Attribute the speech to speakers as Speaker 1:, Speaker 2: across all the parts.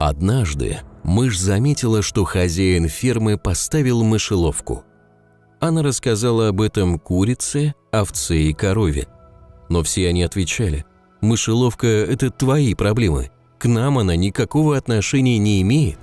Speaker 1: Однажды мышь заметила, что хозяин фермы поставил мышеловку. Она рассказала об этом курице, овце и корове. Но все они отвечали, «Мышеловка – это твои проблемы. К нам она никакого отношения не имеет».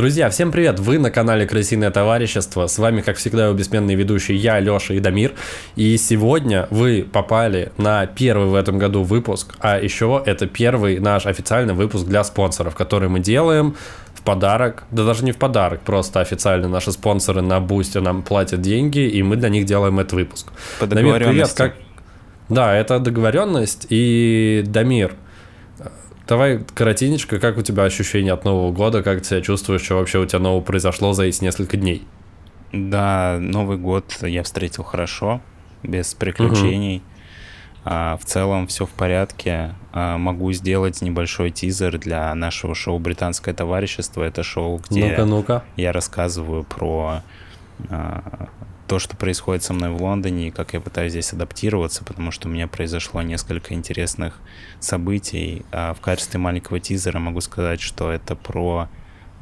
Speaker 2: Друзья, всем привет! Вы на канале Крысиное товарищество. С вами, как всегда, его бессменный ведущий я, Леша и Дамир. И сегодня вы попали на первый в этом году выпуск, а еще это первый наш официальный выпуск для спонсоров, который мы делаем в подарок, да даже не в подарок, просто официально наши спонсоры на Бусте нам платят деньги, и мы для них делаем этот выпуск.
Speaker 3: По Дамир, привет, как...
Speaker 2: Да, это договоренность. И Дамир, Давай коротенечко, как у тебя ощущения от Нового года, как ты себя чувствуешь, что вообще у тебя нового произошло за эти несколько дней?
Speaker 3: Да, Новый год я встретил хорошо, без приключений. Угу. А, в целом все в порядке. А, могу сделать небольшой тизер для нашего шоу «Британское товарищество». Это шоу, где
Speaker 2: ну-ка, ну-ка.
Speaker 3: я рассказываю про а, то, что происходит со мной в Лондоне, и как я пытаюсь здесь адаптироваться, потому что у меня произошло несколько интересных событий. А в качестве маленького тизера могу сказать, что это про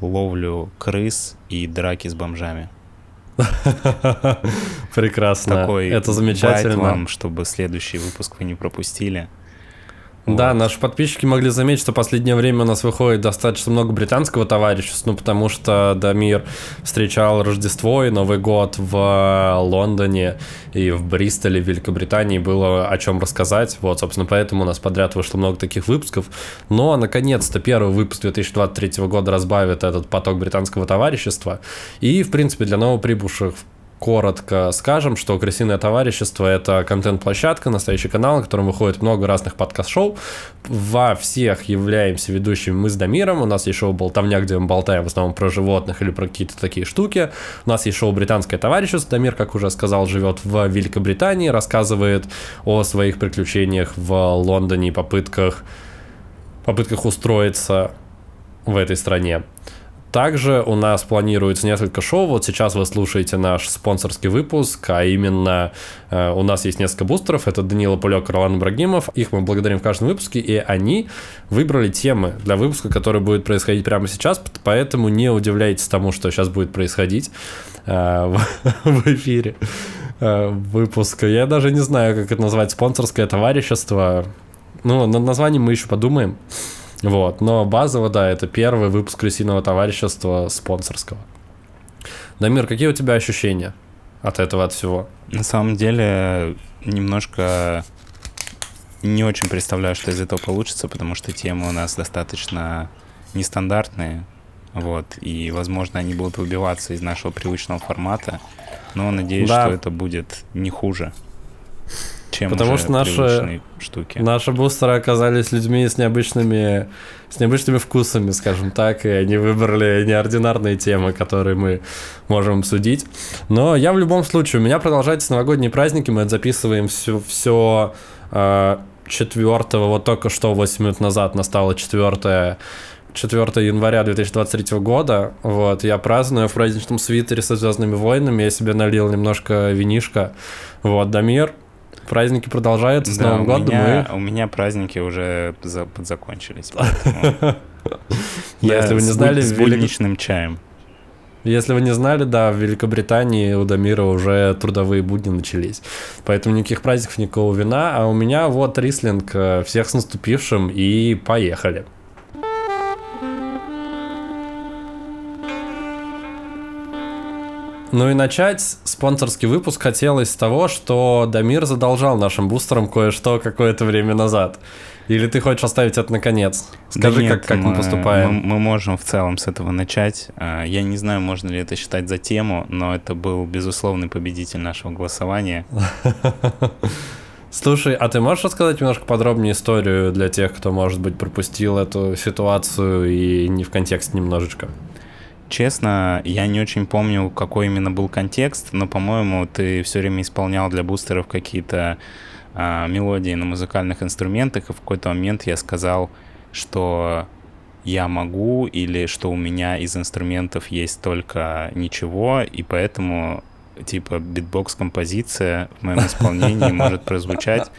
Speaker 3: ловлю крыс и драки с бомжами.
Speaker 2: Прекрасно.
Speaker 3: Такой
Speaker 2: это замечательно.
Speaker 3: вам, чтобы следующий выпуск вы не пропустили.
Speaker 2: Да, наши подписчики могли заметить, что в последнее время у нас выходит достаточно много британского товарищества, ну, потому что Дамир встречал Рождество и Новый год в Лондоне и в Бристоле, в Великобритании, было о чем рассказать. Вот, собственно, поэтому у нас подряд вышло много таких выпусков. Но, наконец-то, первый выпуск 2023 года разбавит этот поток британского товарищества. И, в принципе, для новоприбывших коротко скажем, что «Крысиное товарищество» — это контент-площадка, настоящий канал, на котором выходит много разных подкаст-шоу. Во всех являемся ведущими мы с Дамиром. У нас есть шоу «Болтовня», где мы болтаем в основном про животных или про какие-то такие штуки. У нас есть шоу «Британское товарищество». Дамир, как уже сказал, живет в Великобритании, рассказывает о своих приключениях в Лондоне и попытках, попытках устроиться в этой стране. Также у нас планируется несколько шоу. Вот сейчас вы слушаете наш спонсорский выпуск, а именно э, у нас есть несколько бустеров. Это Данила Пулек, Ролан Ибрагимов. Их мы благодарим в каждом выпуске, и они выбрали темы для выпуска, который будет происходить прямо сейчас, поэтому не удивляйтесь тому, что сейчас будет происходить э, в, эфире э, выпуска. Я даже не знаю, как это назвать, спонсорское товарищество. Ну, над названием мы еще подумаем. Вот, но базово, да, это первый выпуск крысиного товарищества спонсорского. Дамир, какие у тебя ощущения от этого, от всего?
Speaker 3: На самом деле, немножко не очень представляю, что из этого получится, потому что темы у нас достаточно нестандартные, вот, и, возможно, они будут выбиваться из нашего привычного формата, но надеюсь, да. что это будет не хуже чем
Speaker 2: Потому что наши,
Speaker 3: штуки.
Speaker 2: наши бустеры оказались людьми с необычными, с необычными вкусами, скажем так, и они выбрали неординарные темы, которые мы можем обсудить. Но я в любом случае, у меня продолжаются новогодние праздники, мы записываем все, все э, 4 вот только что 8 минут назад настало 4 4 января 2023 года. Вот, я праздную в праздничном свитере со Звездными войнами. Я себе налил немножко винишка. Вот, Дамир, Праздники продолжаются с да, Новым годом.
Speaker 3: Меня, мы... У меня праздники уже за, подзакончились.
Speaker 2: Если вы не знали...
Speaker 3: С будничным чаем.
Speaker 2: Если вы не знали, да, в Великобритании у Дамира уже трудовые будни начались. Поэтому никаких праздников, никакого вина. А у меня вот рислинг. Э, всех с наступившим и поехали. Ну и начать спонсорский выпуск хотелось с того, что Дамир задолжал нашим бустерам кое-что какое-то время назад. Или ты хочешь оставить это наконец? Скажи,
Speaker 3: да нет,
Speaker 2: как, как мы, мы поступаем.
Speaker 3: Мы, мы можем в целом с этого начать. А, я не знаю, можно ли это считать за тему, но это был безусловный победитель нашего голосования.
Speaker 2: Слушай, а ты можешь рассказать немножко подробнее историю для тех, кто, может быть, пропустил эту ситуацию и не в контекст немножечко?
Speaker 3: Честно, я не очень помню, какой именно был контекст, но, по-моему, ты все время исполнял для бустеров какие-то а, мелодии на музыкальных инструментах, и в какой-то момент я сказал, что я могу или что у меня из инструментов есть только ничего, и поэтому типа битбокс-композиция в моем исполнении может прозвучать.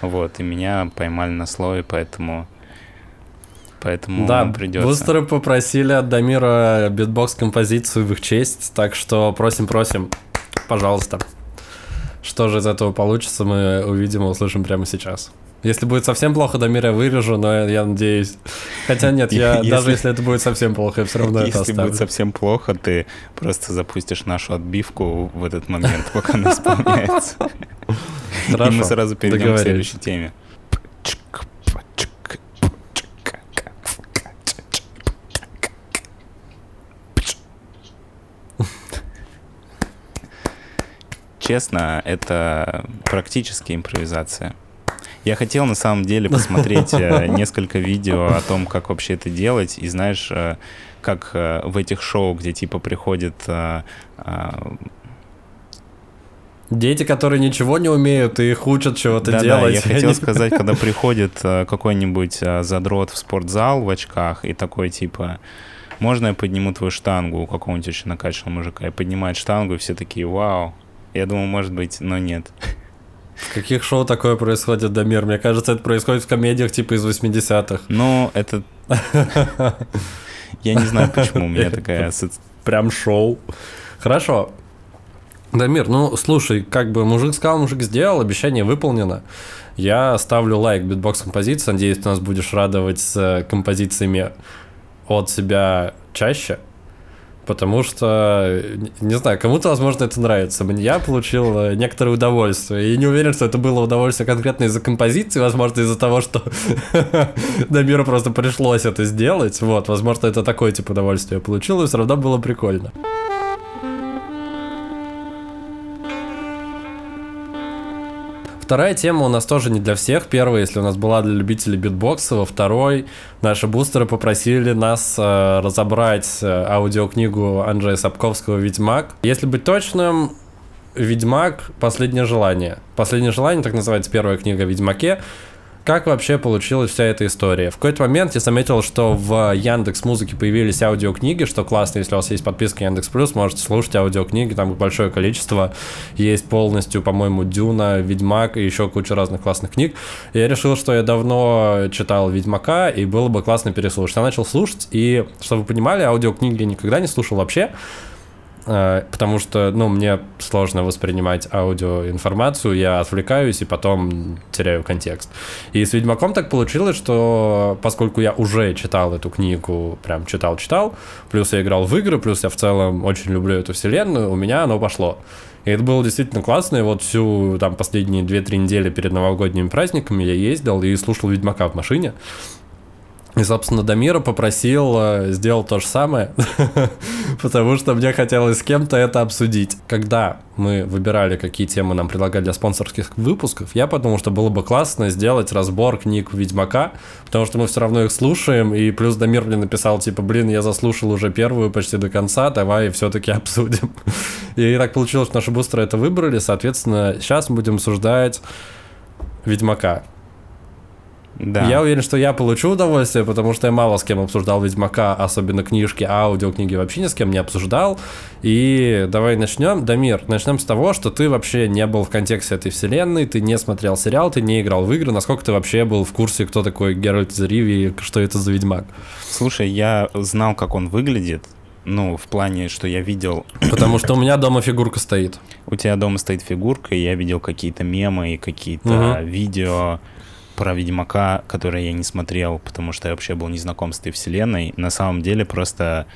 Speaker 3: Вот, и меня поймали на слове, поэтому поэтому
Speaker 2: да,
Speaker 3: придется.
Speaker 2: бустеры попросили от Дамира битбокс-композицию в их честь, так что просим-просим, пожалуйста. Что же из этого получится, мы увидим и услышим прямо сейчас. Если будет совсем плохо, Дамир, я вырежу, но я, я надеюсь. Хотя нет, я если, даже если это будет совсем плохо, я все равно
Speaker 3: если
Speaker 2: это оставлю.
Speaker 3: Если будет совсем плохо, ты просто запустишь нашу отбивку в этот момент, пока она исполняется.
Speaker 2: Хорошо,
Speaker 3: И мы сразу перейдем к следующей теме. Честно, это практически импровизация. Я хотел на самом деле посмотреть э, несколько видео о том, как вообще это делать. И знаешь, э, как э, в этих шоу, где типа приходит
Speaker 2: Дети, которые ничего не умеют, и их учат чего-то
Speaker 3: да,
Speaker 2: делать.
Speaker 3: Да, я хотел сказать, когда приходит какой-нибудь задрот в спортзал в очках и такой типа, можно я подниму твою штангу у какого-нибудь очень накачанного мужика? И поднимает штангу, и все такие, вау, я думал, может быть, но нет.
Speaker 2: В каких шоу такое происходит, Дамир? Мне кажется, это происходит в комедиях типа из 80-х.
Speaker 3: Ну, это... Я не знаю, почему у меня такая
Speaker 2: Прям шоу. Хорошо. Дамир, ну, слушай, как бы мужик сказал, мужик сделал, обещание выполнено. Я ставлю лайк битбокс-композиции. Надеюсь, ты нас будешь радовать с композициями от себя чаще потому что, не знаю, кому-то, возможно, это нравится. Я получил э, некоторое удовольствие. И не уверен, что это было удовольствие конкретно из-за композиции, возможно, из-за того, что Дамиру просто пришлось это сделать. Вот, возможно, это такое тип удовольствия я получил, и все равно было прикольно. Вторая тема у нас тоже не для всех. Первая, если у нас была для любителей битбокса, во второй наши бустеры попросили нас э, разобрать э, аудиокнигу Анджея Сапковского «Ведьмак». Если быть точным, «Ведьмак. Последнее желание». «Последнее желание», так называется первая книга о Ведьмаке как вообще получилась вся эта история. В какой-то момент я заметил, что в Яндекс Музыке появились аудиокниги, что классно, если у вас есть подписка Яндекс Плюс, можете слушать аудиокниги, там большое количество. Есть полностью, по-моему, Дюна, Ведьмак и еще куча разных классных книг. И я решил, что я давно читал Ведьмака, и было бы классно переслушать. Я начал слушать, и, чтобы вы понимали, аудиокниги я никогда не слушал вообще. Э, потому что, ну, мне сложно воспринимать аудиоинформацию, я отвлекаюсь и потом теряю контекст. И с Ведьмаком так получилось, что поскольку я уже читал эту книгу, прям читал-читал, плюс я играл в игры, плюс я в целом очень люблю эту вселенную, у меня оно пошло. И это было действительно классно, и вот всю там последние 2-3 недели перед новогодними праздниками я ездил и слушал Ведьмака в машине. И, собственно, Дамира попросил э, сделать то же самое, потому что мне хотелось с кем-то это обсудить. Когда мы выбирали, какие темы нам предлагать для спонсорских выпусков, я подумал, что было бы классно сделать разбор книг Ведьмака, потому что мы все равно их слушаем, и плюс Дамир мне написал, типа, блин, я заслушал уже первую почти до конца, давай все-таки обсудим. И так получилось, что наши бустеры это выбрали, соответственно, сейчас мы будем обсуждать Ведьмака.
Speaker 3: Да.
Speaker 2: Я уверен, что я получу удовольствие, потому что я мало с кем обсуждал Ведьмака, особенно книжки, аудиокниги вообще ни с кем не обсуждал. И давай начнем. Дамир, начнем с того, что ты вообще не был в контексте этой вселенной, ты не смотрел сериал, ты не играл в игры. Насколько ты вообще был в курсе, кто такой Геральт из Риви и что это за Ведьмак?
Speaker 3: Слушай, я знал, как он выглядит, ну, в плане, что я видел...
Speaker 2: Потому что у меня дома фигурка стоит.
Speaker 3: У тебя дома стоит фигурка, и я видел какие-то мемы и какие-то угу. видео про Ведьмака, который я не смотрел, потому что я вообще был не знаком с этой вселенной. На самом деле просто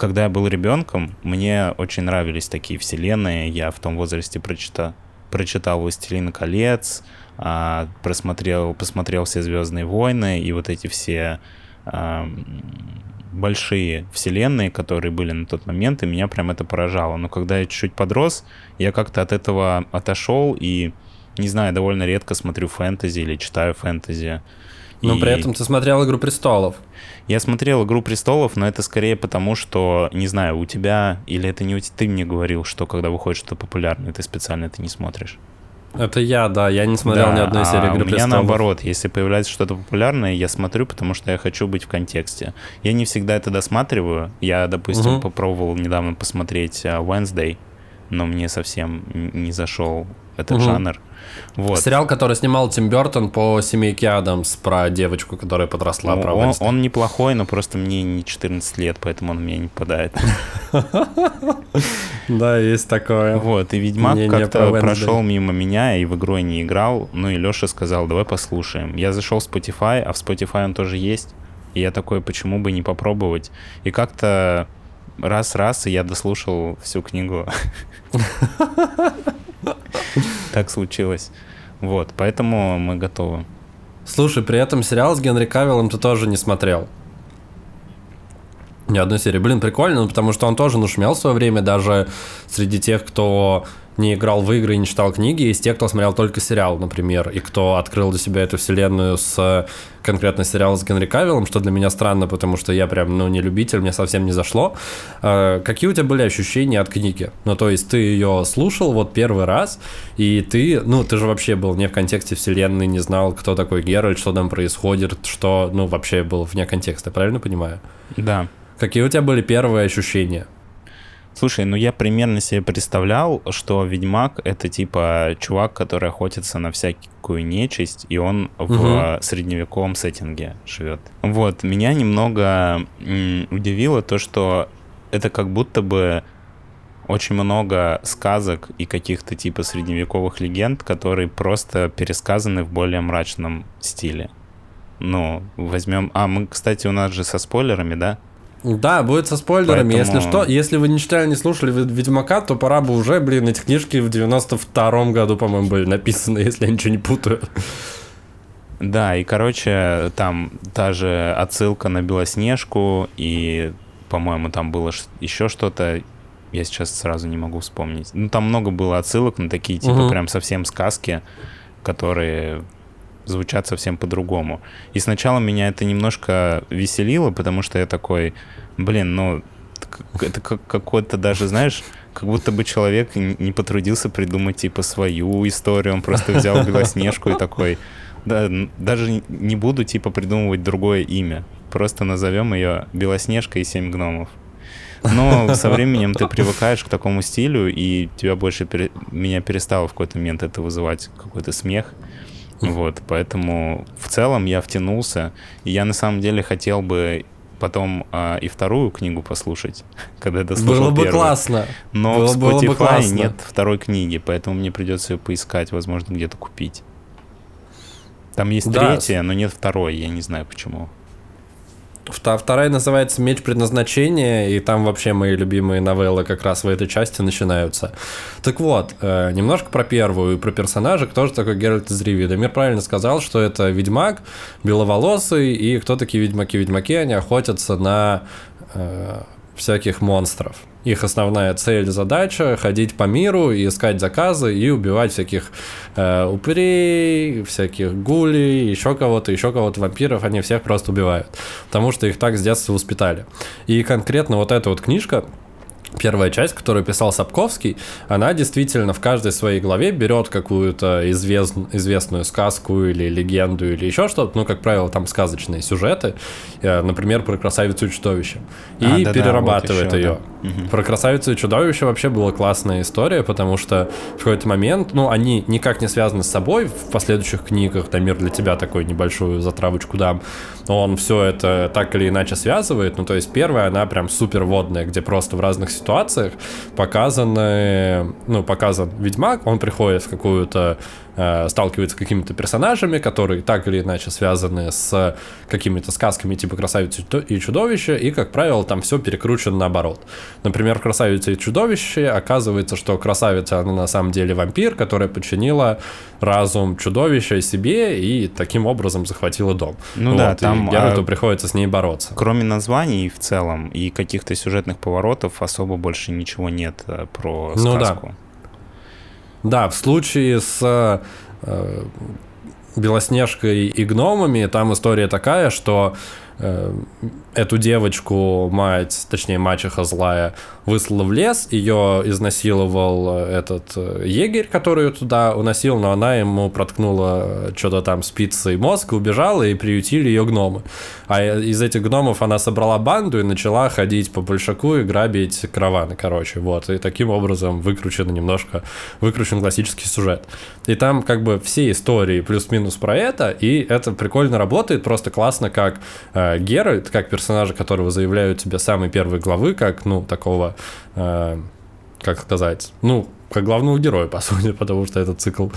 Speaker 3: когда я был ребенком, мне очень нравились такие вселенные. Я в том возрасте прочитал, прочитал «Властелин колец», а, просмотрел, посмотрел все «Звездные войны» и вот эти все а, большие вселенные, которые были на тот момент, и меня прям это поражало. Но когда я чуть-чуть подрос, я как-то от этого отошел и не знаю, довольно редко смотрю фэнтези или читаю фэнтези.
Speaker 2: Но и... при этом ты смотрел «Игру престолов».
Speaker 3: Я смотрел «Игру престолов», но это скорее потому, что, не знаю, у тебя, или это не у тебя, ты мне говорил, что когда выходит что-то популярное, ты специально это не смотришь.
Speaker 2: Это я, да, я не смотрел
Speaker 3: Да,
Speaker 2: ни одной серии
Speaker 3: а
Speaker 2: «Игры
Speaker 3: у меня
Speaker 2: престолов».
Speaker 3: наоборот, если появляется что-то популярное, я смотрю, потому что я хочу быть в контексте. Я не всегда это досматриваю. Я, допустим,
Speaker 2: Мгм.
Speaker 3: попробовал недавно посмотреть а, Wednesday, но мне совсем не зашел этот
Speaker 2: Мгм.
Speaker 3: жанр. Вот.
Speaker 2: Сериал, который снимал Тим Бертон по семейке Адамс про девочку, которая подросла,
Speaker 3: Ну,
Speaker 2: про
Speaker 3: он, он неплохой, но просто мне не 14 лет, поэтому он меня не попадает.
Speaker 2: Да, есть такое.
Speaker 3: Вот, и Ведьмак как-то прошел мимо меня и в игру не играл. Ну и Леша сказал, давай послушаем. Я зашел в Spotify, а в Spotify он тоже есть. И я такой, почему бы не попробовать? И как-то раз-раз, и я дослушал всю книгу. Так случилось. Вот, поэтому мы готовы.
Speaker 2: Слушай, при этом сериал с Генри Кавиллом ты тоже не смотрел. Ни одной серии. Блин, прикольно, ну, потому что он тоже нашумел в свое время, даже среди тех, кто не играл в игры и не читал книги, есть те, кто смотрел только сериал, например, и кто открыл для себя эту вселенную с конкретно сериал с Генри Кавиллом, что для меня странно, потому что я прям, ну, не любитель, мне совсем не зашло. Э, Какие у тебя были ощущения от книги? Ну, то есть ты ее слушал вот первый раз, и ты, ну, ты же вообще был не в контексте вселенной, не знал, кто такой Геральт, что там происходит, что, ну, вообще был вне контекста, правильно понимаю?
Speaker 3: Да.
Speaker 2: Какие у тебя были первые ощущения?
Speaker 3: Слушай, ну я примерно себе представлял, что Ведьмак — это типа чувак, который охотится на всякую нечисть, и он в
Speaker 2: Мгм.
Speaker 3: средневековом сеттинге живет. Вот, меня немного м, удивило то, что это как будто бы очень много сказок и каких-то типа средневековых легенд, которые просто пересказаны в более мрачном стиле. Ну, возьмем... А, мы, кстати, у нас же со спойлерами, да?
Speaker 2: Да, будет со спойлерами.
Speaker 3: Поэтому-
Speaker 2: Если что, если вы не читали, не слушали Вед- Ведьмака, то пора бы уже, блин, эти книжки в 92-м году, по-моему, были написаны, если я ничего не путаю.
Speaker 3: Да, и, короче, там та же отсылка на Белоснежку, и, по-моему, там было еще что-то, я сейчас сразу не могу вспомнить. Ну, там много было отсылок на такие, типа,
Speaker 2: Мгм.
Speaker 3: прям совсем сказки, которые звучат совсем по-другому. И сначала меня это немножко веселило, потому что я такой, блин, ну, это как какой-то даже, знаешь, как будто бы человек не потрудился придумать, типа, свою историю, он просто взял Белоснежку и такой, да, даже не буду, типа, придумывать другое имя, просто назовем ее Белоснежка и Семь гномов. Но со временем ты привыкаешь к такому стилю, и тебя больше пере- меня перестало в какой-то момент это вызывать какой-то смех. Вот, поэтому в целом я втянулся, и я на самом деле хотел бы потом а, и вторую книгу послушать, когда дослушал
Speaker 2: Было бы
Speaker 3: первую.
Speaker 2: классно.
Speaker 3: Но
Speaker 2: Было-
Speaker 3: в
Speaker 2: было бы
Speaker 3: Spotify
Speaker 2: классно.
Speaker 3: нет второй книги, поэтому мне придется ее поискать, возможно, где-то купить. Там есть
Speaker 2: Да.
Speaker 3: третья, но нет второй, я не знаю почему.
Speaker 2: Вторая называется «Меч предназначения», и там вообще мои любимые новеллы как раз в этой части начинаются. Так вот, э, немножко про первую и про персонажа, кто же такой Геральт из Ривии. Дамир правильно сказал, что это ведьмак, беловолосый, и кто такие ведьмаки? Ведьмаки, они охотятся на э, всяких монстров. Их основная цель, задача — ходить по миру и искать заказы и убивать всяких э, упырей, всяких гулей, еще кого-то, еще кого-то, вампиров, они всех просто убивают. Потому что их так с детства воспитали. И конкретно вот эта вот книжка, Первая часть, которую писал Сапковский, она действительно в каждой своей главе берет какую-то извест- известную сказку или легенду или еще что-то, ну, как правило, там сказочные сюжеты, э, например, про красавицу и чудовище, и
Speaker 3: А, да-да,
Speaker 2: перерабатывает
Speaker 3: вот еще,
Speaker 2: ее.
Speaker 3: да.
Speaker 2: Про красавицу и чудовище вообще была классная история, потому что в какой-то момент, ну, они никак не связаны с собой в последующих книгах, Дамир для тебя такой небольшую затравочку дам, но он все это так или иначе связывает, ну, то есть первая, она прям супер водная, где просто в разных ситуациях показаны, ну, показан ведьмак, он приходит в какую-то э, сталкивается с какими-то персонажами, которые так или иначе связаны с какими-то сказками типа «Красавица и чудовище», и, как правило, там все перекручено наоборот. Например, в «Красавице и чудовище» оказывается, что красавица, она на самом деле вампир, которая подчинила разум чудовища себе и таким образом захватила дом.
Speaker 3: Ну да,
Speaker 2: Вот, и
Speaker 3: там,
Speaker 2: Геральту
Speaker 3: а,
Speaker 2: приходится с ней бороться.
Speaker 3: Кроме названий в целом и каких-то сюжетных поворотов особо больше ничего нет э, про
Speaker 2: Ну да. Да, в случае с э, Белоснежкой и гномами там история такая, что э, эту девочку мать, точнее мачеха злая, выслала в лес, ее изнасиловал э, этот э, егерь, который ее туда уносил, но она ему проткнула что-то там спицей мозг, убежала и приютили ее гномы. А из этих гномов она собрала банду и начала ходить по большаку и грабить караваны, короче, вот. И таким образом выкручен немножко, выкручен классический сюжет. И там как бы все истории плюс-минус про это, и это прикольно работает, просто классно, как э, Геральт, как персонажа, которого заявляют тебе самые первые главы, как, ну, такого, э, как сказать, ну, как главного героя, по сути, потому что этот цикл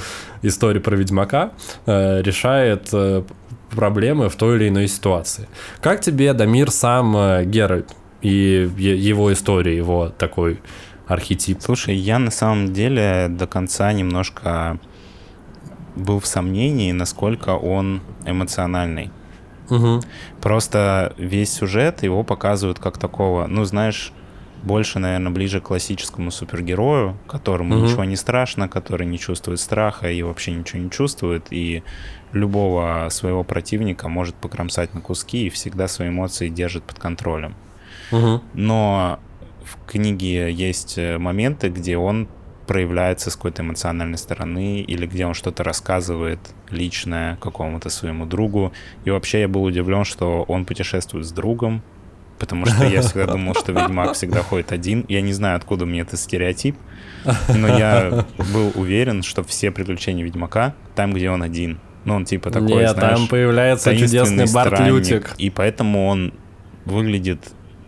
Speaker 2: истории про Ведьмака э, решает э, проблемы в той или иной ситуации. Как тебе, Дамир, сам э, Геральт и его история, его такой архетип?
Speaker 3: Слушай, я на самом деле до конца немножко был в сомнении, насколько он эмоциональный.
Speaker 2: Угу.
Speaker 3: Просто весь сюжет его показывают как такого, ну, знаешь, больше, наверное, ближе к классическому супергерою, которому угу. ничего не страшно, который не чувствует страха и вообще ничего не чувствует, и любого своего противника может покромсать на куски и всегда свои эмоции держит под контролем.
Speaker 2: Угу.
Speaker 3: Но в книге есть моменты, где он проявляется с какой-то эмоциональной стороны, или где он что-то рассказывает личное какому-то своему другу. И вообще я был удивлен, что он путешествует с другом, потому что я всегда думал, что Ведьмак всегда ходит один. Я не знаю, откуда мне этот стереотип, но я был уверен, что все приключения Ведьмака там, где он один. Ну, он типа такой,
Speaker 2: Нет,
Speaker 3: знаешь,
Speaker 2: там появляется чудесный Барт Лютик.
Speaker 3: И поэтому он выглядит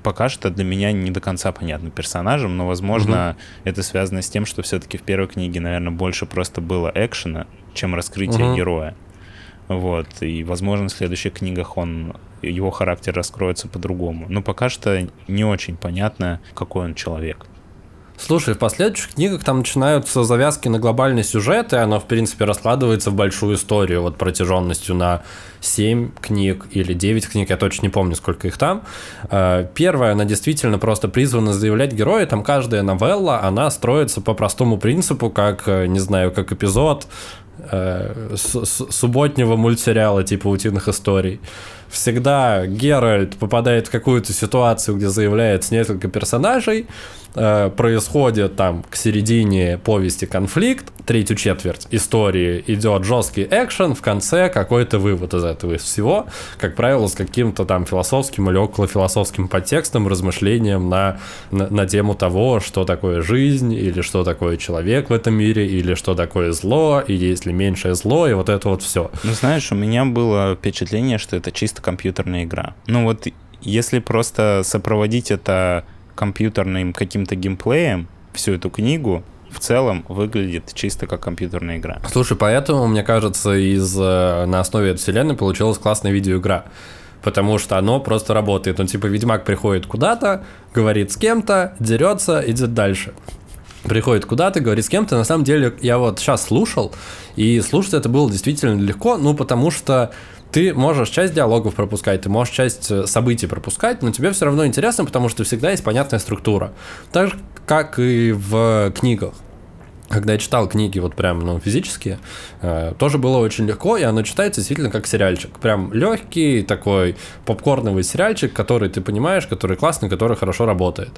Speaker 3: пока что для меня не до конца понятным персонажем, но, возможно, угу. это связано с тем, что все-таки в первой книге, наверное, больше просто было экшена, чем раскрытие угу. героя. Вот, и, возможно, в следующих книгах он, его характер раскроется по-другому. Но пока что не очень понятно, какой он человек.
Speaker 2: Слушай, в последующих книгах там начинаются завязки на глобальный сюжет, и оно, в принципе, раскладывается в большую историю, вот протяженностью на 7 книг или 9 книг, я точно не помню, сколько их там. Э, первая, она действительно просто призвана заявлять героя, там каждая новелла, она строится по простому принципу, как, э, не знаю, как эпизод э, субботнего мультсериала типа «Утиных историй» всегда Геральт попадает в какую-то ситуацию, где заявляется несколько персонажей, э, происходит там к середине повести конфликт, третью четверть истории идет жесткий экшен, в конце какой-то вывод из этого из всего, как правило, с каким-то там философским или околофилософским подтекстом, размышлением на, на, на тему того, что такое жизнь, или что такое человек в этом мире, или что такое зло, и есть ли меньшее зло, и вот это вот все.
Speaker 3: Ну, знаешь, у меня было впечатление, что это чисто компьютерная игра. Ну вот, если просто сопроводить это компьютерным каким-то геймплеем, всю эту книгу, в целом выглядит чисто как компьютерная игра.
Speaker 2: Слушай, поэтому, мне кажется, из, э, на основе этой вселенной получилась классная видеоигра. Потому что оно просто работает. Он типа Ведьмак приходит куда-то, говорит с кем-то, дерется, идет дальше приходит куда-то, говорит с кем-то. На самом деле, я вот сейчас слушал, и слушать это было действительно легко, ну, потому что ты можешь часть диалогов пропускать, ты можешь часть э, событий пропускать, но тебе все равно интересно, потому что всегда есть понятная структура. Так же, как и в книгах когда я читал книги вот прям ну, физические, э, тоже было очень легко, и оно читается действительно как сериальчик. Прям легкий такой попкорновый сериальчик, который ты понимаешь, который классный, который хорошо работает.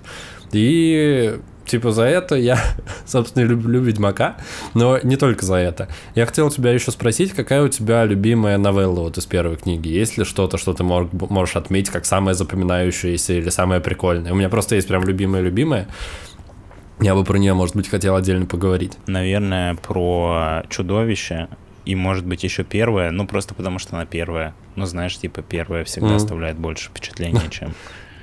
Speaker 2: И типа за это я, собственно, люблю Ведьмака, но не только за это. Я хотел тебя еще спросить, какая у тебя любимая новелла вот из первой книги? Есть ли что-то, что ты мог, можешь отметить как самое запоминающееся или самое прикольное? У меня просто есть прям любимая-любимая. Я бы про нее, может быть, хотел отдельно поговорить.
Speaker 3: Наверное, про чудовище. И, может быть, еще первая, ну, просто потому что она первая. Ну, знаешь, типа, первая всегда mm. оставляет больше впечатления, чем...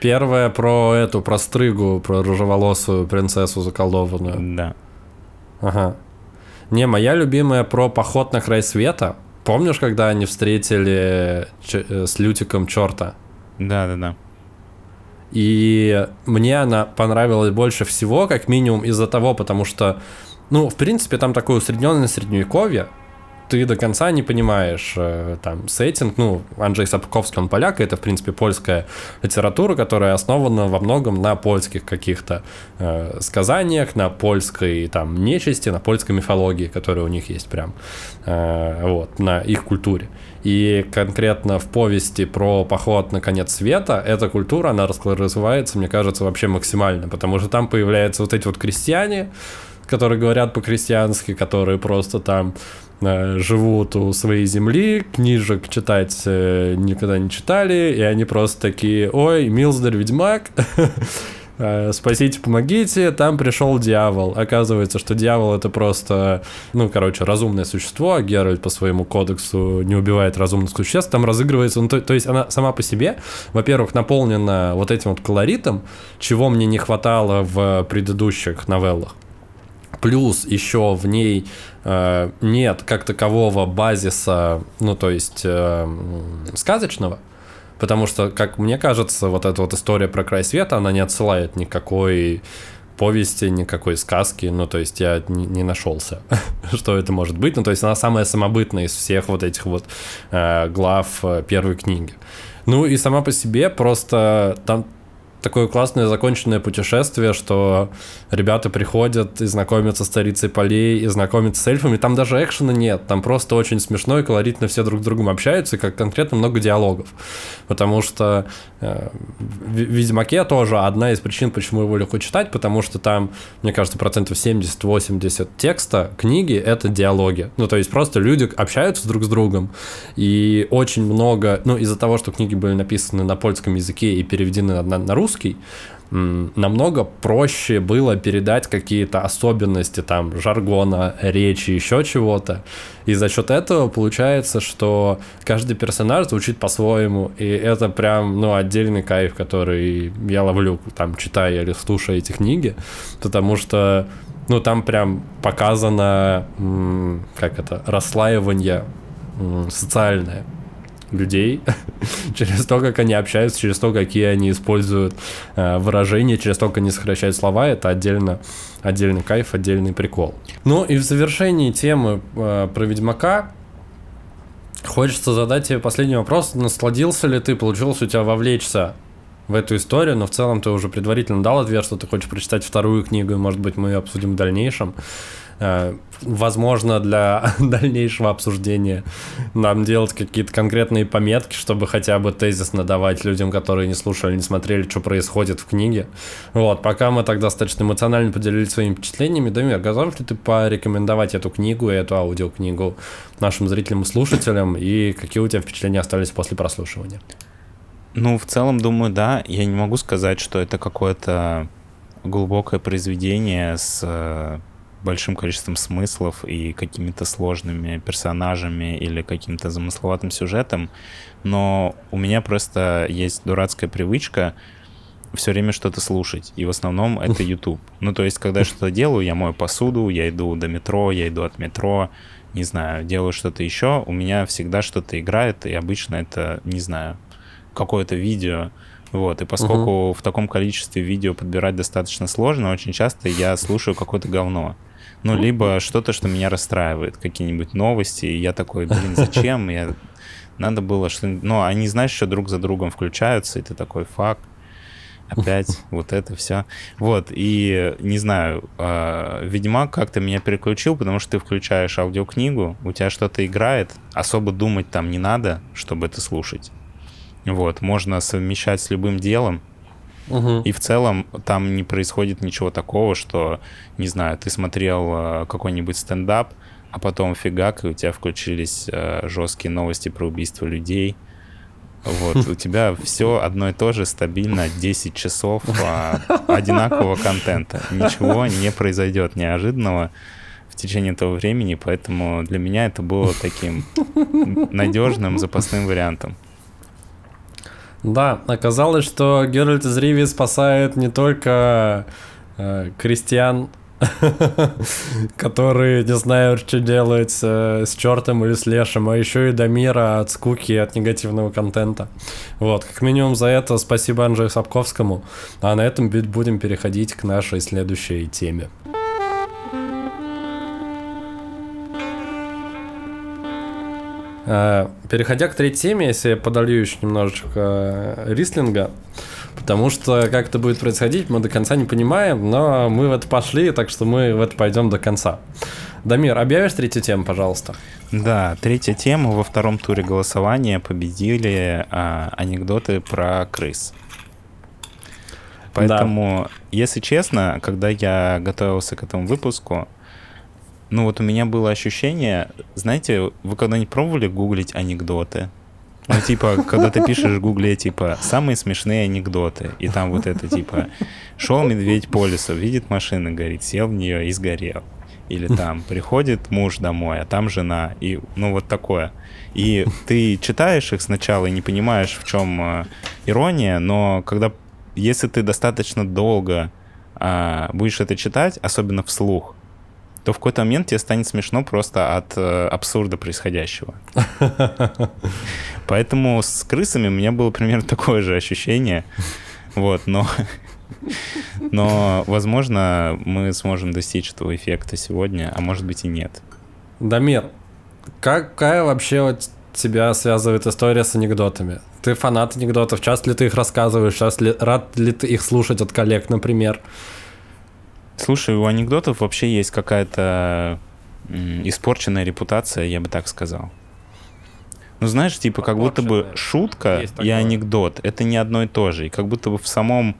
Speaker 2: Первая про эту, про стрыгу, про рыжеволосую принцессу заколдованную.
Speaker 3: Да.
Speaker 2: Ага. Не, моя любимая про поход на край света. Помнишь, когда они встретили э, с Лютиком черта?
Speaker 3: Да, да, да.
Speaker 2: И мне она понравилась больше всего, как минимум из-за того, потому что, ну, в принципе, там такое усредненное средневековье, ты до конца не понимаешь э, там сеттинг. Ну, Анджей Сапковский, он поляк, и это, в принципе, польская литература, которая основана во многом на польских каких-то э, сказаниях, на польской там нечисти, на польской мифологии, которая у них есть прям, э, вот, на их культуре. И конкретно в повести про поход на конец света эта культура, она развивается, мне кажется, вообще максимально, потому что там появляются вот эти вот крестьяне, которые говорят по-крестьянски, которые просто там живут у своей земли, книжек читать э, никогда не читали, и они просто такие, ой, Милздер Ведьмак, э, спасите, помогите, там пришел дьявол. Оказывается, что дьявол это просто, ну, короче, разумное существо, а Геральт по своему кодексу не убивает разумных существ, там разыгрывается, ну, то, то есть она сама по себе, во-первых, наполнена вот этим вот колоритом, чего мне не хватало в предыдущих новеллах. Плюс еще в ней э, нет как такового базиса, ну то есть э, сказочного, потому что, как мне кажется, вот эта вот история про край света, она не отсылает никакой повести, никакой сказки, ну, то есть я не, не нашелся, что это может быть, ну, то есть она самая самобытная из всех вот этих вот э, глав э, первой книги. Ну, и сама по себе просто там такое классное законченное путешествие, что ребята приходят и знакомятся с царицей полей, и знакомятся с эльфами. Там даже экшена нет, там просто очень смешно и колоритно все друг с другом общаются, и как конкретно много диалогов. Потому что э, в Ведьмаке тоже одна из причин, почему его легко читать, потому что там, мне кажется, процентов 70-80 текста книги — это диалоги. Ну, то есть просто люди общаются друг с другом, и очень много, ну, из-за того, что книги были написаны на польском языке и переведены на, на русский, русский, намного проще было передать какие-то особенности там жаргона, речи, еще чего-то. И за счет этого получается, что каждый персонаж звучит по-своему, и это прям, ну, отдельный кайф, который я ловлю, там, читая или слушая эти книги, потому что, ну, там прям показано, как это, расслаивание социальное людей, через то, как они общаются, через то, какие они используют э, выражения, через то, как они сокращают слова, это отдельно, отдельный кайф, отдельный прикол. Ну и в завершении темы э, про Ведьмака хочется задать тебе последний вопрос. Насладился ли ты, получилось у тебя вовлечься в эту историю, но в целом ты уже предварительно дал ответ, что ты хочешь прочитать вторую книгу, и, может быть, мы ее обсудим в дальнейшем. Э, возможно, для дальнейшего обсуждения нам делать какие-то конкретные пометки, чтобы хотя бы тезисно давать людям, которые не слушали, не смотрели, что происходит в книге. Вот, пока мы так достаточно эмоционально поделились своими впечатлениями, Дамир, готов ли ты порекомендовать эту книгу и эту аудиокнигу нашим зрителям и слушателям, и какие у тебя впечатления остались после прослушивания?
Speaker 3: Ну, в целом, думаю, да. Я не могу сказать, что это какое-то глубокое произведение с э, большим количеством смыслов и какими-то сложными персонажами или каким-то замысловатым сюжетом, но у меня просто есть дурацкая привычка все время что-то слушать, и в основном это YouTube. Ну, то есть, когда я что-то делаю, я мою посуду, я иду до метро, я иду от метро, не знаю, делаю что-то еще, у меня всегда что-то играет, и обычно это, не знаю, какое-то видео, вот, и поскольку uh-huh. в таком количестве видео подбирать достаточно сложно, очень часто я слушаю какое-то говно. Ну, либо что-то, что меня расстраивает, какие-нибудь новости, и я такой, блин, зачем? Я... Надо было что-нибудь... Ну, они, знаешь, что друг за другом включаются, и ты такой, фак, опять вот это все. Вот, и не знаю, э, Ведьмак как-то меня переключил, потому что ты включаешь аудиокнигу, у тебя что-то играет, особо думать там не надо, чтобы это слушать. Вот, можно совмещать с любым делом, Угу. И в целом там не происходит ничего такого, что, не знаю, ты смотрел э, какой-нибудь стендап, а потом фигак, и у тебя включились э, жесткие новости про убийство людей. Вот, у тебя все одно и то же стабильно 10 часов а, одинакового контента. Ничего не произойдет неожиданного в течение этого времени, поэтому для меня это было таким надежным запасным вариантом.
Speaker 2: Да, оказалось, что Геральт из Риви спасает не только э, крестьян, которые не знают, что делать э, с чертом или с лешим, а еще и до мира от скуки и от негативного контента. Вот, как минимум за это спасибо Анджею Сапковскому. А на этом будем переходить к нашей следующей теме. Переходя к третьей теме, если я подолью еще немножечко э, рислинга, потому что как это будет происходить, мы до конца не понимаем, но мы в это пошли, так что мы в это пойдем до конца. Дамир, объявишь третью тему, пожалуйста?
Speaker 3: Да, третья тема. Во втором туре голосования победили а, анекдоты про крыс. Поэтому, да. если честно, когда я готовился к этому выпуску, ну вот у меня было ощущение, знаете, вы когда-нибудь пробовали гуглить анекдоты? Ну, типа, когда ты пишешь в гугле, типа, самые смешные анекдоты, и там вот это, типа, шел медведь по лесу, видит машина горит, сел в нее и сгорел. Или там приходит муж домой, а там жена, и ну вот такое. И ты читаешь их сначала и не понимаешь, в чем э, ирония, но когда, если ты достаточно долго а, будешь это читать, особенно вслух, то в какой-то момент тебе станет смешно просто от э, абсурда происходящего. Поэтому с крысами у меня было примерно такое же ощущение. Вот, но, но, возможно, мы сможем достичь этого эффекта сегодня, а может быть и нет.
Speaker 2: Дамир, какая вообще вот тебя связывает история с анекдотами? Ты фанат анекдотов, часто ли ты их рассказываешь, часто ли, рад ли ты их слушать от коллег, например?
Speaker 3: Слушай, у анекдотов вообще есть какая-то испорченная репутация, я бы так сказал. Ну, знаешь, типа, как будто бы шутка и анекдот — это не одно и то же. И как будто бы в самом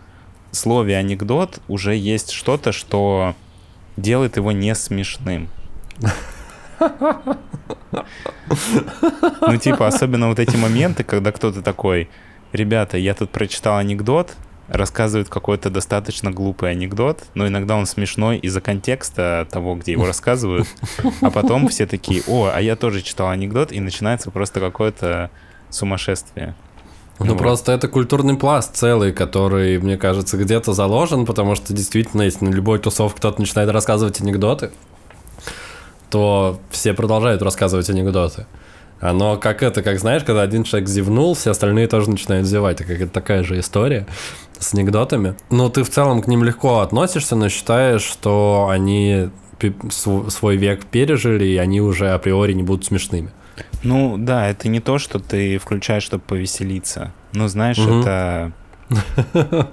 Speaker 3: слове анекдот уже есть что-то, что делает его не смешным. Ну, типа, особенно вот эти моменты, когда кто-то такой, ребята, я тут прочитал анекдот, рассказывает какой-то достаточно глупый анекдот, но иногда он смешной из-за контекста того, где его рассказывают, а потом все такие, о, а я тоже читал анекдот, и начинается просто какое-то сумасшествие.
Speaker 2: Ну, вот. просто это культурный пласт целый, который, мне кажется, где-то заложен, потому что действительно, если на любой тусовке кто-то начинает рассказывать анекдоты, то все продолжают рассказывать анекдоты. Оно как это, как знаешь, когда один человек зевнул, все остальные тоже начинают зевать. Это такая же история с анекдотами. Но ты в целом к ним легко относишься, но считаешь, что они свой век пережили, и они уже априори не будут смешными.
Speaker 3: Ну да, это не то, что ты включаешь, чтобы повеселиться. Ну, знаешь, угу. это.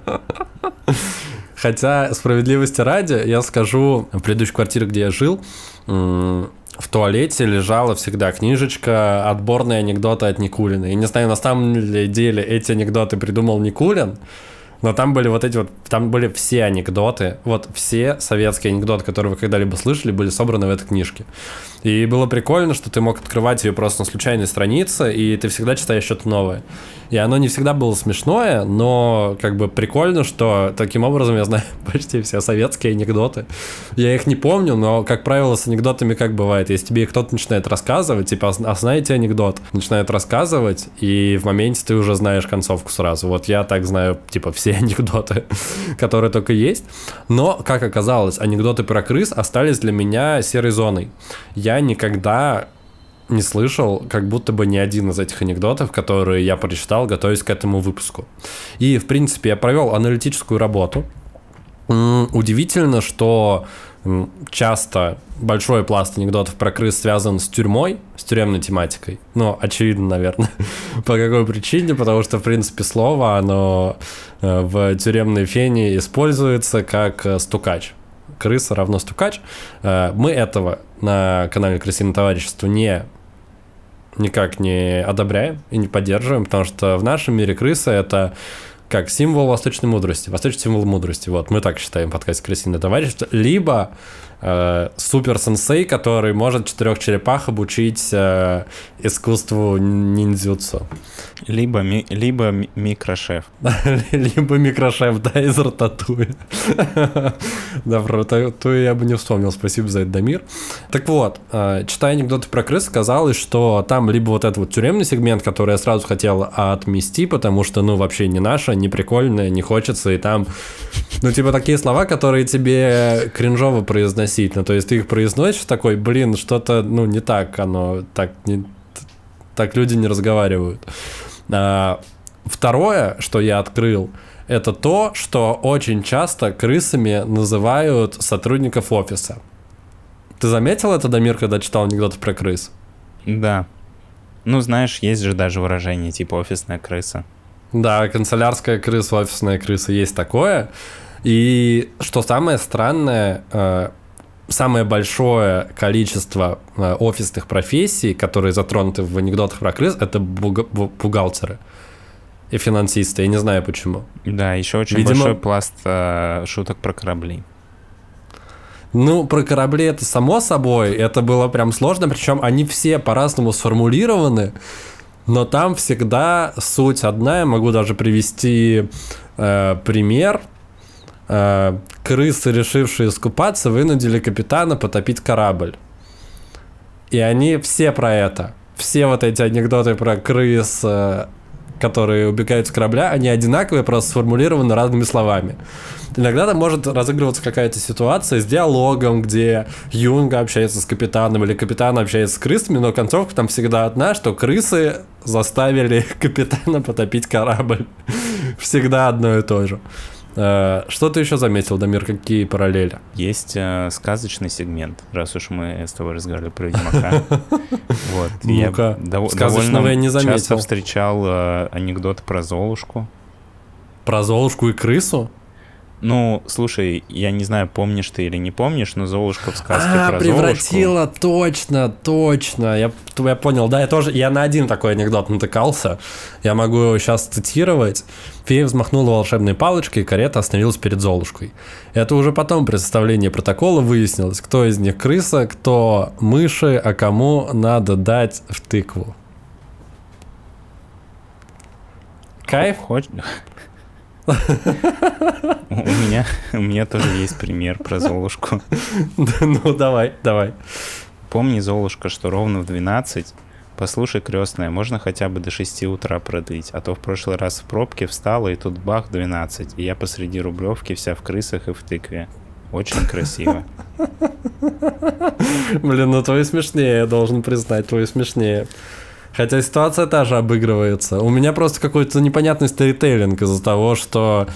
Speaker 2: Хотя, справедливости ради, я скажу, в предыдущей квартире, где я жил, в туалете лежала всегда книжечка «Отборные анекдоты от Никулина». И не знаю, на самом деле эти анекдоты придумал Никулин, но там были вот эти вот, там были все анекдоты, вот все советские анекдоты, которые вы когда-либо слышали, были собраны в этой книжке. И было прикольно, что ты мог открывать ее просто на случайной странице, и ты всегда читаешь что-то новое. И оно не всегда было смешное, но как бы прикольно, что таким образом я знаю почти все советские анекдоты. Я их не помню, но, как правило, с анекдотами как бывает. Если тебе кто-то начинает рассказывать, типа, а знаете анекдот? Начинает рассказывать, и в моменте ты уже знаешь концовку сразу. Вот я так знаю, типа, все анекдоты, которые только есть. Но, как оказалось, анекдоты про крыс остались для меня серой зоной. Я никогда не слышал, как будто бы ни один из этих анекдотов, которые я прочитал, готовясь к этому выпуску. И, в принципе, я провел аналитическую работу. Удивительно, что часто большой пласт анекдотов про крыс связан с тюрьмой, с тюремной тематикой. Ну, очевидно, наверное. По какой причине? Потому что, в принципе, слово, оно э, в тюремной фене используется как э, стукач. Крыса равно стукач. Э, мы этого на канале Крысиное товарищество не никак не одобряем и не поддерживаем, потому что в нашем мире крыса это как символ восточной мудрости, восточный символ мудрости. Вот мы так считаем подкаст «Крысиное товарищество». Либо э, супер-сенсей, который может четырех черепах обучить э, искусству ниндзюцу.
Speaker 3: Либо, ми, либо микрошеф.
Speaker 2: либо микрошеф, да, из Рататуя. да, про Рататуя я бы не вспомнил, спасибо за это, Дамир. Так вот, э, читая анекдоты про крыс, казалось, что там либо вот этот вот тюремный сегмент, который я сразу хотел отмести, потому что, ну, вообще не наше, не прикольное, не хочется, и там, ну, типа такие слова, которые тебе кринжово произносить относительно. То есть ты их произносишь такой, блин, что-то, ну, не так оно, так, не, так люди не разговаривают. А, второе, что я открыл, это то, что очень часто крысами называют сотрудников офиса. Ты заметил это, Дамир, когда читал анекдоты про крыс?
Speaker 3: Да. Ну, знаешь, есть же даже выражение типа офисная крыса.
Speaker 2: Да, канцелярская крыса, офисная крыса, есть такое. И что самое странное, э, самое большое количество э, офисных профессий, которые затронуты в анекдотах про крыс, это бухгалтеры и финансисты. Я не знаю почему.
Speaker 3: Да, еще очень
Speaker 2: Видимо-
Speaker 3: большой пласт э, шуток про корабли.
Speaker 2: Ну, про корабли это само собой, это было прям сложно, причем они все по-разному сформулированы, но там всегда суть одна, я могу даже привести э, пример. Э, крысы, решившие искупаться, вынудили капитана потопить корабль. И они все про это. Все вот эти анекдоты про крыс, э, которые убегают с корабля, они одинаковые, просто сформулированы разными словами. Иногда там может разыгрываться какая-то ситуация с диалогом, где Юнга общается с капитаном или капитан общается с крысами, но концовка там всегда одна, что крысы заставили капитана потопить корабль. Всегда одно и то же. Э, Что ты еще заметил, Дамир, какие параллели?
Speaker 3: Есть э, сказочный сегмент, раз уж мы с тобой разговаривали про Ведьмака. Вот. я довольно
Speaker 2: я не
Speaker 3: часто
Speaker 2: заметил.
Speaker 3: встречал э, анекдот про Золушку.
Speaker 2: Про Золушку и крысу?
Speaker 3: Ну, слушай, я не знаю, помнишь ты или не помнишь, но Золушка в сказке
Speaker 2: А,
Speaker 3: про
Speaker 2: превратила, точно, точно. Я, я понял, да, я тоже, я на один такой анекдот натыкался. Я могу его сейчас цитировать. Фея взмахнула волшебной палочкой, и карета остановилась перед Золушкой. Это уже потом при составлении протокола выяснилось, кто из них крыса, кто мыши, а кому надо дать в тыкву. Кайф?
Speaker 3: Хоч- У меня, у меня тоже есть пример про Золушку.
Speaker 2: Ну, давай, давай.
Speaker 3: Помни, Золушка, что ровно в 12 Послушай, крестная, можно хотя бы до 6 утра продлить, а то в прошлый раз в пробке встала, и тут бах 12, и я посреди Рублевки вся в крысах и в тыкве. Очень красиво.
Speaker 2: Блин, ну твои смешнее, я должен признать, твои смешнее. Хотя ситуация та же обыгрывается. У меня просто какой-то непонятный сторителлинг из-за того, что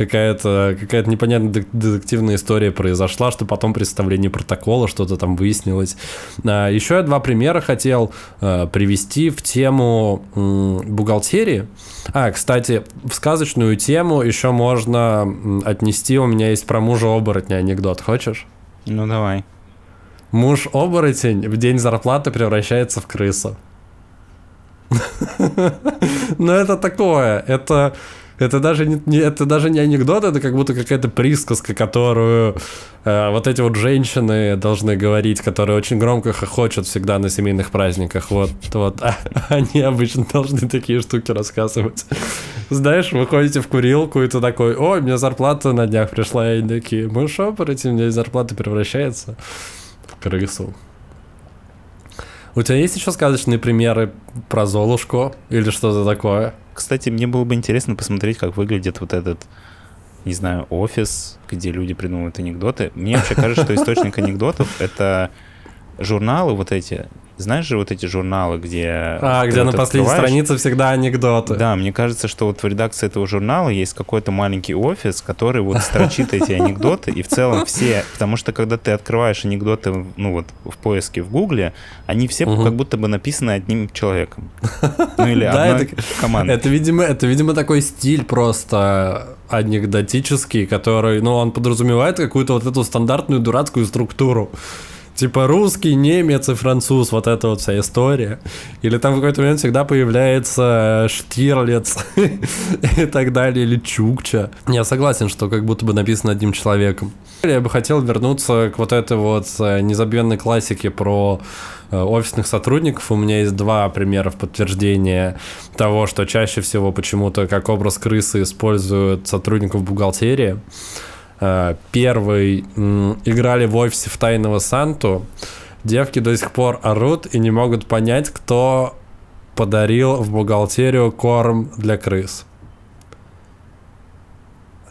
Speaker 2: какая-то какая непонятная детективная история произошла, что потом при составлении протокола что-то там выяснилось. А, еще я два примера хотел э, привести в тему бухгалтерии. А, кстати, в сказочную тему еще можно отнести, у меня есть про мужа оборотня анекдот, хочешь?
Speaker 3: Ну давай.
Speaker 2: Муж-оборотень в день зарплаты превращается в крысу. Но это такое, это, это, даже не, не- это даже не анекдот, это как будто какая-то присказка, которую э, вот эти вот женщины должны говорить, которые очень громко хохочут всегда на семейных праздниках. Вот, вот. А, они обычно должны такие штуки рассказывать. Знаешь, вы ходите в курилку, и ты такой, ой, меня зарплата на днях пришла, и они такие, муж-оборотень, у меня зарплата превращается в крысу. У тебя есть еще сказочные примеры про Золушку или что-то такое?
Speaker 3: Кстати, мне было бы интересно посмотреть, как выглядит вот этот, не знаю, офис, где люди придумывают анекдоты. Мне вообще кажется, что источник анекдотов — это журналы вот эти. Знаешь же вот эти журналы, где...
Speaker 2: А, где на последней странице всегда анекдоты.
Speaker 3: Да, мне кажется, что вот в редакции этого журнала есть какой-то маленький офис, который вот строчит эти анекдоты, и в целом все, потому что когда ты открываешь анекдоты, ну вот в поиске в Гугле, они все как будто бы написаны одним человеком. Ну или одной командой.
Speaker 2: Это, видимо, это, видимо, такой стиль просто анекдотический, который, ну, он подразумевает какую-то вот эту стандартную дурацкую структуру. Типа русский, немец и француз, вот эта вот вся история. Или там в какой-то момент всегда появляется Штирлиц и так далее, или Чукча. Я согласен, что как будто бы написано одним человеком. Я бы хотел вернуться к вот этой вот э, незабвенной классике про э, офисных сотрудников. У меня есть два примера в подтверждение того, что чаще всего почему-то как образ крысы используют сотрудников бухгалтерии. Э, Первый играли в офисе в Тайного Санту. Девки до сих пор орут и не могут понять, кто подарил в бухгалтерию корм для крыс.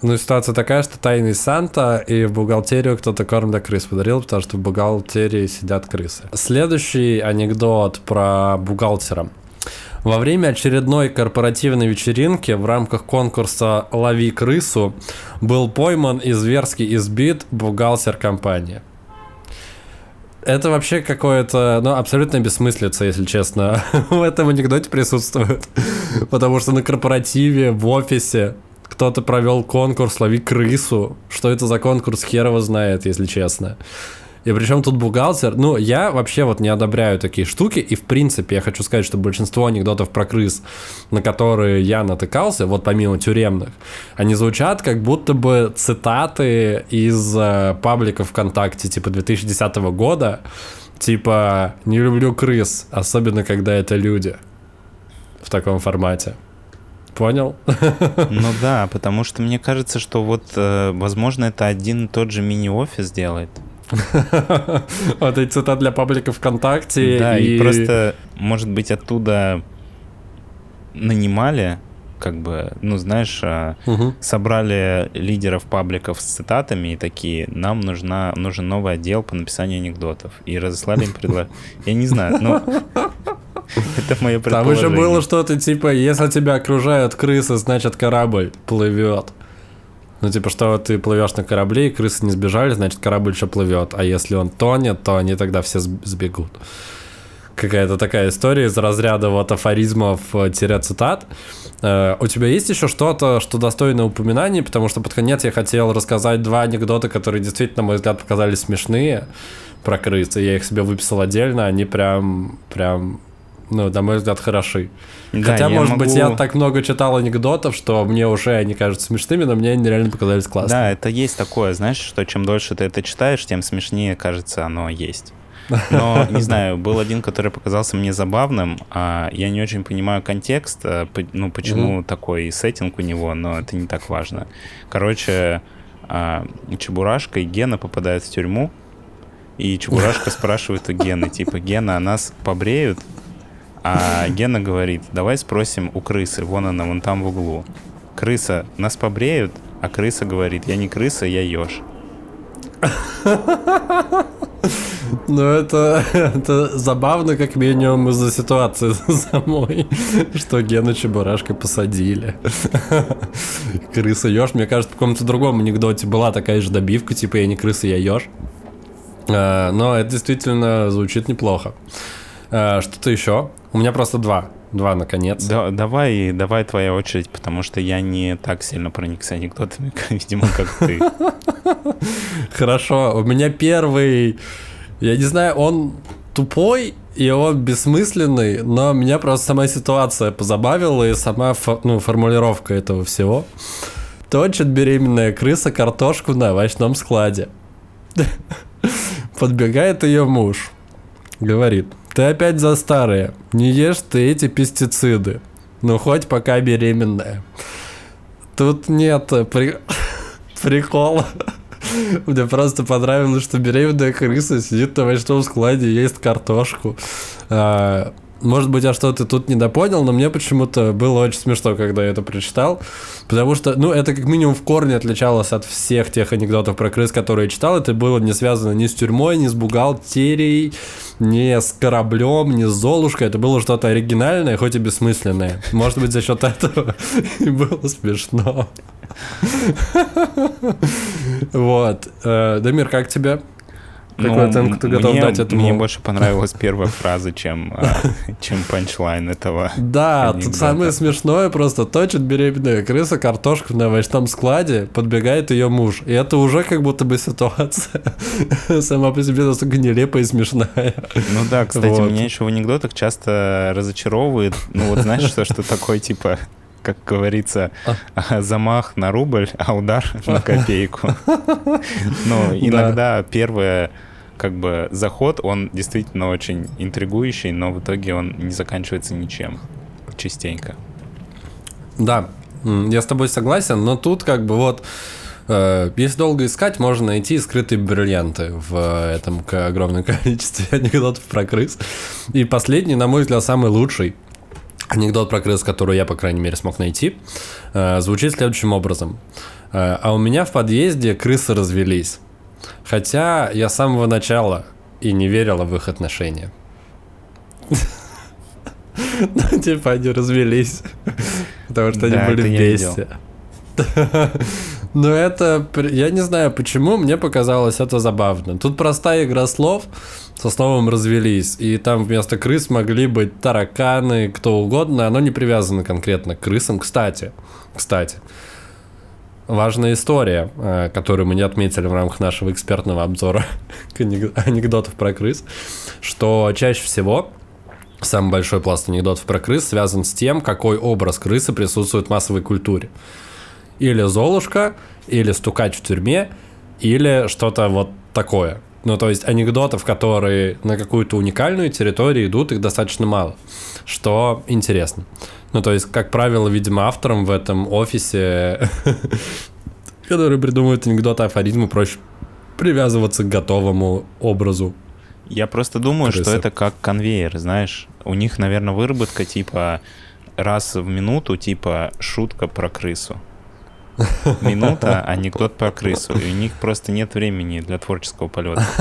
Speaker 2: Ну, ситуация такая, что тайный Санта и в бухгалтерию кто-то корм для крыс подарил, потому что в бухгалтерии сидят крысы. Следующий анекдот про бухгалтера. Во время очередной корпоративной вечеринки в рамках конкурса «Лови крысу» был пойман и зверски избит бухгалтер компании. это вообще какое-то, ну, абсолютно бессмыслица, если честно. в этом анекдоте присутствует. Потому что на корпоративе, в офисе кто-то провел конкурс «Лови крысу». Что это за конкурс, хер его знает, если честно. И причем тут бухгалтер, ну, я вообще вот не одобряю такие штуки, и в принципе я хочу сказать, что большинство анекдотов про крыс, на которые я натыкался, вот помимо тюремных, они звучат как будто бы цитаты из э, паблика ВКонтакте типа 2010 года, типа «Не люблю крыс, особенно когда это люди» в таком формате. Понял?
Speaker 3: Ну да, потому что мне кажется, что вот, э, возможно, это один и тот же мини-офис делает.
Speaker 2: Вот эти цитаты для паблика ВКонтакте.
Speaker 3: Да, и просто, может быть, оттуда нанимали как бы, ну, знаешь, угу. собрали лидеров пабликов с цитатами и такие, нам нужна, нужен новый отдел по написанию анекдотов. И разослали им предложение. Я не знаю, но это мое предположение. Там
Speaker 2: уже было что-то типа, если тебя окружают крысы, значит корабль плывет. Ну, типа, что ты плывешь на корабле, и крысы не сбежали, значит, корабль еще плывет. А если он тонет, то они тогда все сбегут. Какая-то такая история из разряда вот афоризмов-цитат. Э, у тебя есть еще что-то, что достойно упоминаний? Потому что под конец я хотел рассказать два анекдота, которые действительно, на мой взгляд, показались смешные про крыс. И я их себе выписал отдельно. Они прям, прям ну, на мой взгляд, хороши. Да, Хотя, может могу... быть, я так много читал анекдотов, что мне уже они кажутся смешными, но мне они реально показались классными.
Speaker 3: Да, это есть такое, знаешь, что чем дольше ты это читаешь, тем смешнее, кажется, оно есть. Но, не знаю, был один, который показался мне забавным. А я не очень понимаю контекст, а, ну, почему mm-hmm. такой сеттинг у него, но это не так важно. Короче, а, Чебурашка и Гена попадают в тюрьму, и Чебурашка спрашивает у Гены, типа, Гена, а нас побреют? А Гена говорит, давай спросим у крысы, вон она, вон там в углу. Крыса, нас побреют? А крыса говорит, я не крыса, я еж.
Speaker 2: Ну, это, это забавно, как минимум, из-за ситуации самой, что Гена Чебурашка посадили. Крыса еж. Мне кажется, в каком-то другом анекдоте была такая же добивка, типа я не крыса, я еж. А, но это действительно звучит неплохо. А, что-то еще? У меня просто два. Два, наконец.
Speaker 3: Да, давай, давай твоя очередь, потому что я не так сильно проникся анекдотами, видимо, как ты.
Speaker 2: Хорошо. У меня первый... Я не знаю, он тупой, и он бессмысленный, но меня просто сама ситуация позабавила, и сама ну, формулировка этого всего. Точит беременная крыса картошку на овощном складе. Подбегает ее муж. Говорит, ты опять за старые. Не ешь ты эти пестициды. Ну, хоть пока беременная. Тут нет при... прикола. Мне просто понравилось, что беременная крыса сидит на овощном складе, ест картошку. А, может быть, я что-то тут недопонял, но мне почему-то было очень смешно, когда я это прочитал. Потому что, ну, это как минимум в корне отличалось от всех тех анекдотов про крыс, которые я читал. Это было не связано ни с тюрьмой, ни с бухгалтерией, ни с кораблем, ни с Золушкой. Это было что-то оригинальное, хоть и бессмысленное. Может быть, за счет этого и было смешно. Вот. Э, Дамир, как тебе?
Speaker 3: Какую ну, оценку ты готов мне, дать этому? Мне больше понравилась первая фраза, чем, а, чем панчлайн этого.
Speaker 2: Да, тут самое смешное просто точит беременная крыса картошку на овощном складе, подбегает ее муж. И это уже как будто бы ситуация сама по себе настолько нелепая и смешная.
Speaker 3: Ну да, кстати, меня еще в анекдотах часто разочаровывает. Ну вот знаешь, что, что такое, типа, как говорится, а. замах на рубль, а удар на копейку. Но иногда первое как бы заход, он действительно очень интригующий, но в итоге он не заканчивается ничем. Частенько.
Speaker 2: Да, я с тобой согласен, но тут как бы вот э, если долго искать, можно найти скрытые бриллианты в этом огромном количестве анекдотов про крыс. И последний, на мой взгляд, самый лучший анекдот про крыс, который я, по крайней мере, смог найти, э, звучит следующим образом. Э, а у меня в подъезде крысы развелись. Хотя я с самого начала и не верила в их отношения. Ну, типа, они развелись. Потому что они были вместе. Но это, я не знаю почему, мне показалось это забавно. Тут простая игра слов, со словом развелись, и там вместо крыс могли быть тараканы, кто угодно, оно не привязано конкретно к крысам. Кстати, кстати, важная история, э, которую мы не отметили в рамках нашего экспертного обзора анекдотов про крыс, что чаще всего самый большой пласт анекдотов про крыс связан с тем, какой образ крысы присутствует в массовой культуре. Или Золушка, или Стукач в тюрьме, или что-то вот такое. Ну, то есть анекдотов, которые на какую-то уникальную территорию идут, их достаточно мало. Что интересно. Ну, то есть, как правило, видимо, авторам в этом офисе, которые придумывают анекдоты, афоризмы, проще привязываться к готовому образу.
Speaker 3: Я просто думаю, крысы. что это как конвейер, знаешь. У них, наверное, выработка типа раз в минуту, типа шутка про крысу минута анекдот про крысу, и у них просто нет времени для творческого полета.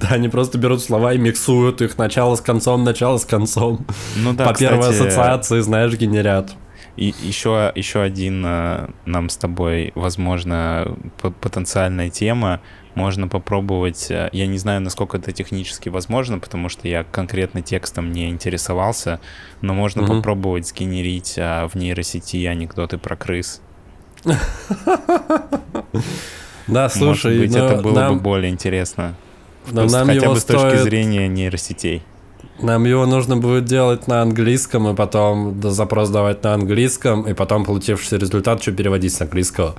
Speaker 2: Да, они просто берут слова и миксуют их начало с концом, начало с концом.
Speaker 3: Ну да,
Speaker 2: По первой ассоциации, знаешь, генерят.
Speaker 3: И еще, еще один э, нам с тобой, возможно, потенциальная тема. Можно попробовать, э, я не знаю, насколько это технически возможно, потому что я конкретно текстом не интересовался, но можно угу. попробовать сгенерить а, в нейросети анекдоты про крыс.
Speaker 2: Да, слушай,
Speaker 3: Может быть, это было бы более интересно. Но нам хотя его бы с точки зрения нейросетей.
Speaker 2: Нам его нужно будет делать на английском, и потом запрос давать на английском, и потом получившийся результат еще переводить с английского.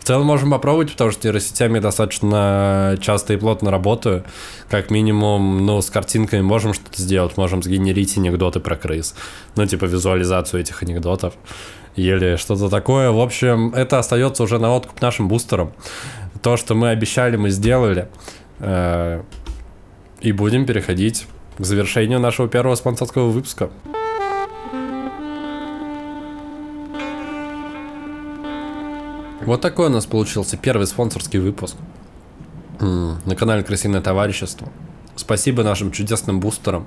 Speaker 2: В целом можем попробовать, потому что нейросетями достаточно часто и плотно работаю. Как минимум, ну, с картинками можем что-то сделать, можем сгенерить анекдоты про крыс. Ну, типа визуализацию этих анекдотов или что-то такое. В общем, это остается уже на откуп нашим бустерам. То, что мы обещали, мы сделали. Э, и будем переходить к завершению нашего первого спонсорского выпуска. Вот такой у нас получился первый спонсорский выпуск на канале Крысиное товарищество. Спасибо нашим чудесным бустерам.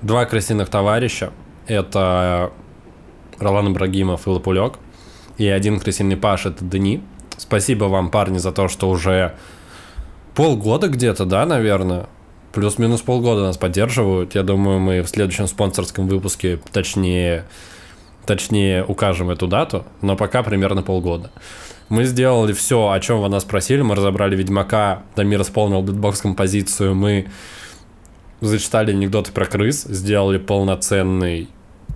Speaker 2: Два крысиных товарища. Это Ролан Ибрагимов и Лапулек. И один крысиный Паш — это Дени. Спасибо вам, парни, за то, что уже полгода где-то, да, наверное, плюс-минус полгода нас поддерживают. Я думаю, мы в следующем спонсорском выпуске точнее, точнее укажем эту дату, но пока примерно полгода. Мы сделали все, о чем вы нас просили. Мы разобрали Ведьмака, Дамир исполнил битбокс-композицию, мы зачитали анекдоты про крыс, сделали полноценный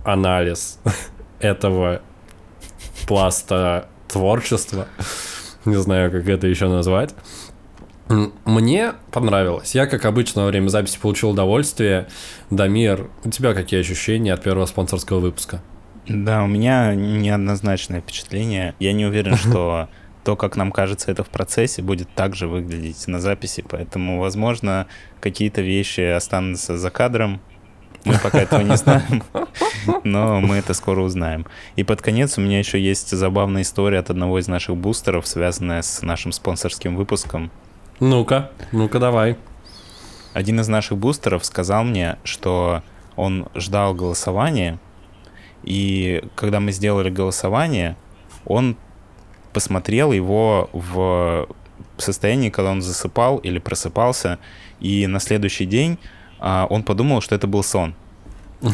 Speaker 2: анализ этого пласта творчества. Не знаю, как это еще назвать. Мне понравилось. Я, как обычно, во время записи получил удовольствие. Дамир, у тебя какие ощущения от первого спонсорского выпуска?
Speaker 3: Да, у меня неоднозначное впечатление. Я не уверен, что то, как нам кажется это в процессе, будет также выглядеть на записи, поэтому, возможно, какие-то вещи останутся за кадром, мы пока этого не знаем, но мы это скоро узнаем. И под конец у меня еще есть забавная история от одного из наших бустеров, связанная с нашим спонсорским выпуском.
Speaker 2: Ну-ка, ну-ка давай.
Speaker 3: Один из наших бустеров сказал мне, что он ждал голосования, и когда мы сделали голосование, он посмотрел его в состоянии, когда он засыпал или просыпался, и на следующий день а, он подумал, что это был сон.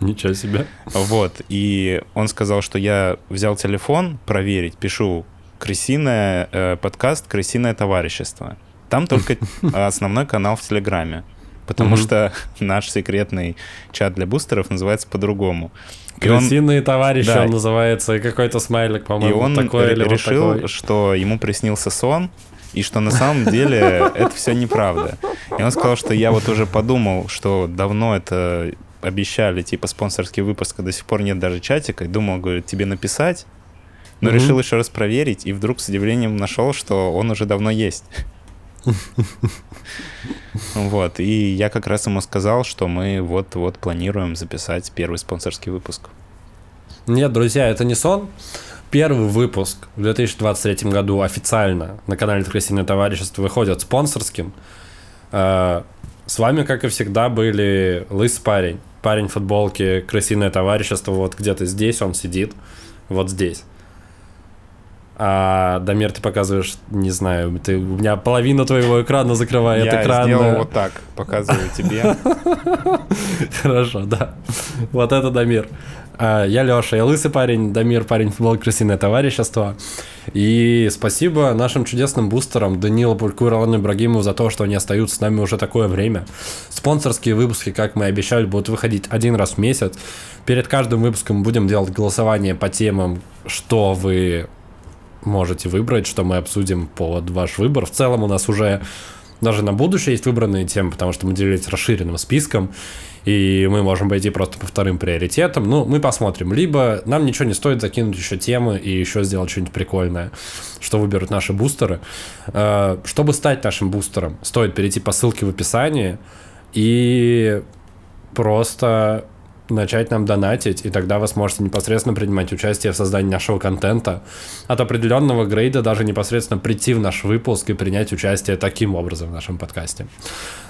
Speaker 2: Ничего себе.
Speaker 3: Вот, и он сказал, что я взял телефон проверить, пишу крысиное, э, подкаст «Крысиное товарищество». Там только основной канал в Телеграме, потому что наш секретный чат для бустеров называется по-другому.
Speaker 2: Крысиные он, товарищи да, он называется, и какой-то смайлик, по-моему,
Speaker 3: И он
Speaker 2: такой
Speaker 3: решил,
Speaker 2: вот такой.
Speaker 3: что ему приснился сон, и что на самом деле это все неправда. И он сказал, что я вот уже подумал, что давно это обещали, типа, спонсорский выпуск, а до сих пор нет даже чатика, и думал, говорит, тебе написать, но mm-hmm. решил еще раз проверить, и вдруг с удивлением нашел, что он уже давно есть. Вот, и я как раз ему сказал, что мы вот-вот планируем записать первый спонсорский выпуск.
Speaker 2: Нет, друзья, это не сон. Первый выпуск в 2023 году официально на канале Крысиное товарищество выходит спонсорским. Э, с вами, как и всегда, были Лыс парень. Парень в футболке Крысиное товарищество. Вот где-то здесь он сидит. Вот здесь. А, Дамир, ты показываешь, не знаю, ты, у меня половина твоего экрана закрывает
Speaker 3: Я
Speaker 2: экран.
Speaker 3: сделал вот так, показываю тебе.
Speaker 2: Хорошо, да. Вот это Дамир. А, Я Леша, я лысый парень, Дамир парень футбол крысиное товарищество. И спасибо нашим чудесным бустерам Данилу Пульку и Ролану Ибрагимову за то, что они остаются с нами уже такое время. Спонсорские выпуски, как мы и обещали, будут выходить один раз в месяц. Перед каждым выпуском будем делать голосование по темам, что вы можете выбрать, что мы обсудим под ваш выбор. В целом у нас уже даже на будущее есть выбранные темы, потому что мы делились расширенным списком, и мы можем пойти просто по вторым приоритетам. Ну, мы посмотрим. Либо нам ничего не стоит закинуть еще темы и еще сделать что-нибудь прикольное, что выберут наши бустеры. Э, Чтобы стать нашим бустером, стоит перейти по ссылке в описании и просто начать нам донатить, и тогда вы сможете непосредственно принимать участие в создании нашего контента. От определенного грейда даже непосредственно прийти в наш выпуск и принять участие таким образом в нашем подкасте.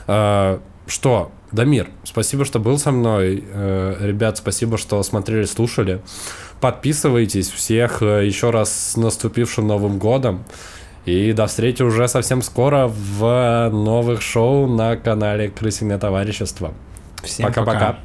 Speaker 2: Э, Что, Дамир, спасибо, что был со мной. Э, Ребят, спасибо, что смотрели, слушали. Подписывайтесь всех э, еще раз с наступившим Новым годом. И до встречи уже совсем скоро в новых шоу на канале Крысиное товарищество.
Speaker 3: Всем
Speaker 2: Пока-пока.
Speaker 3: пока.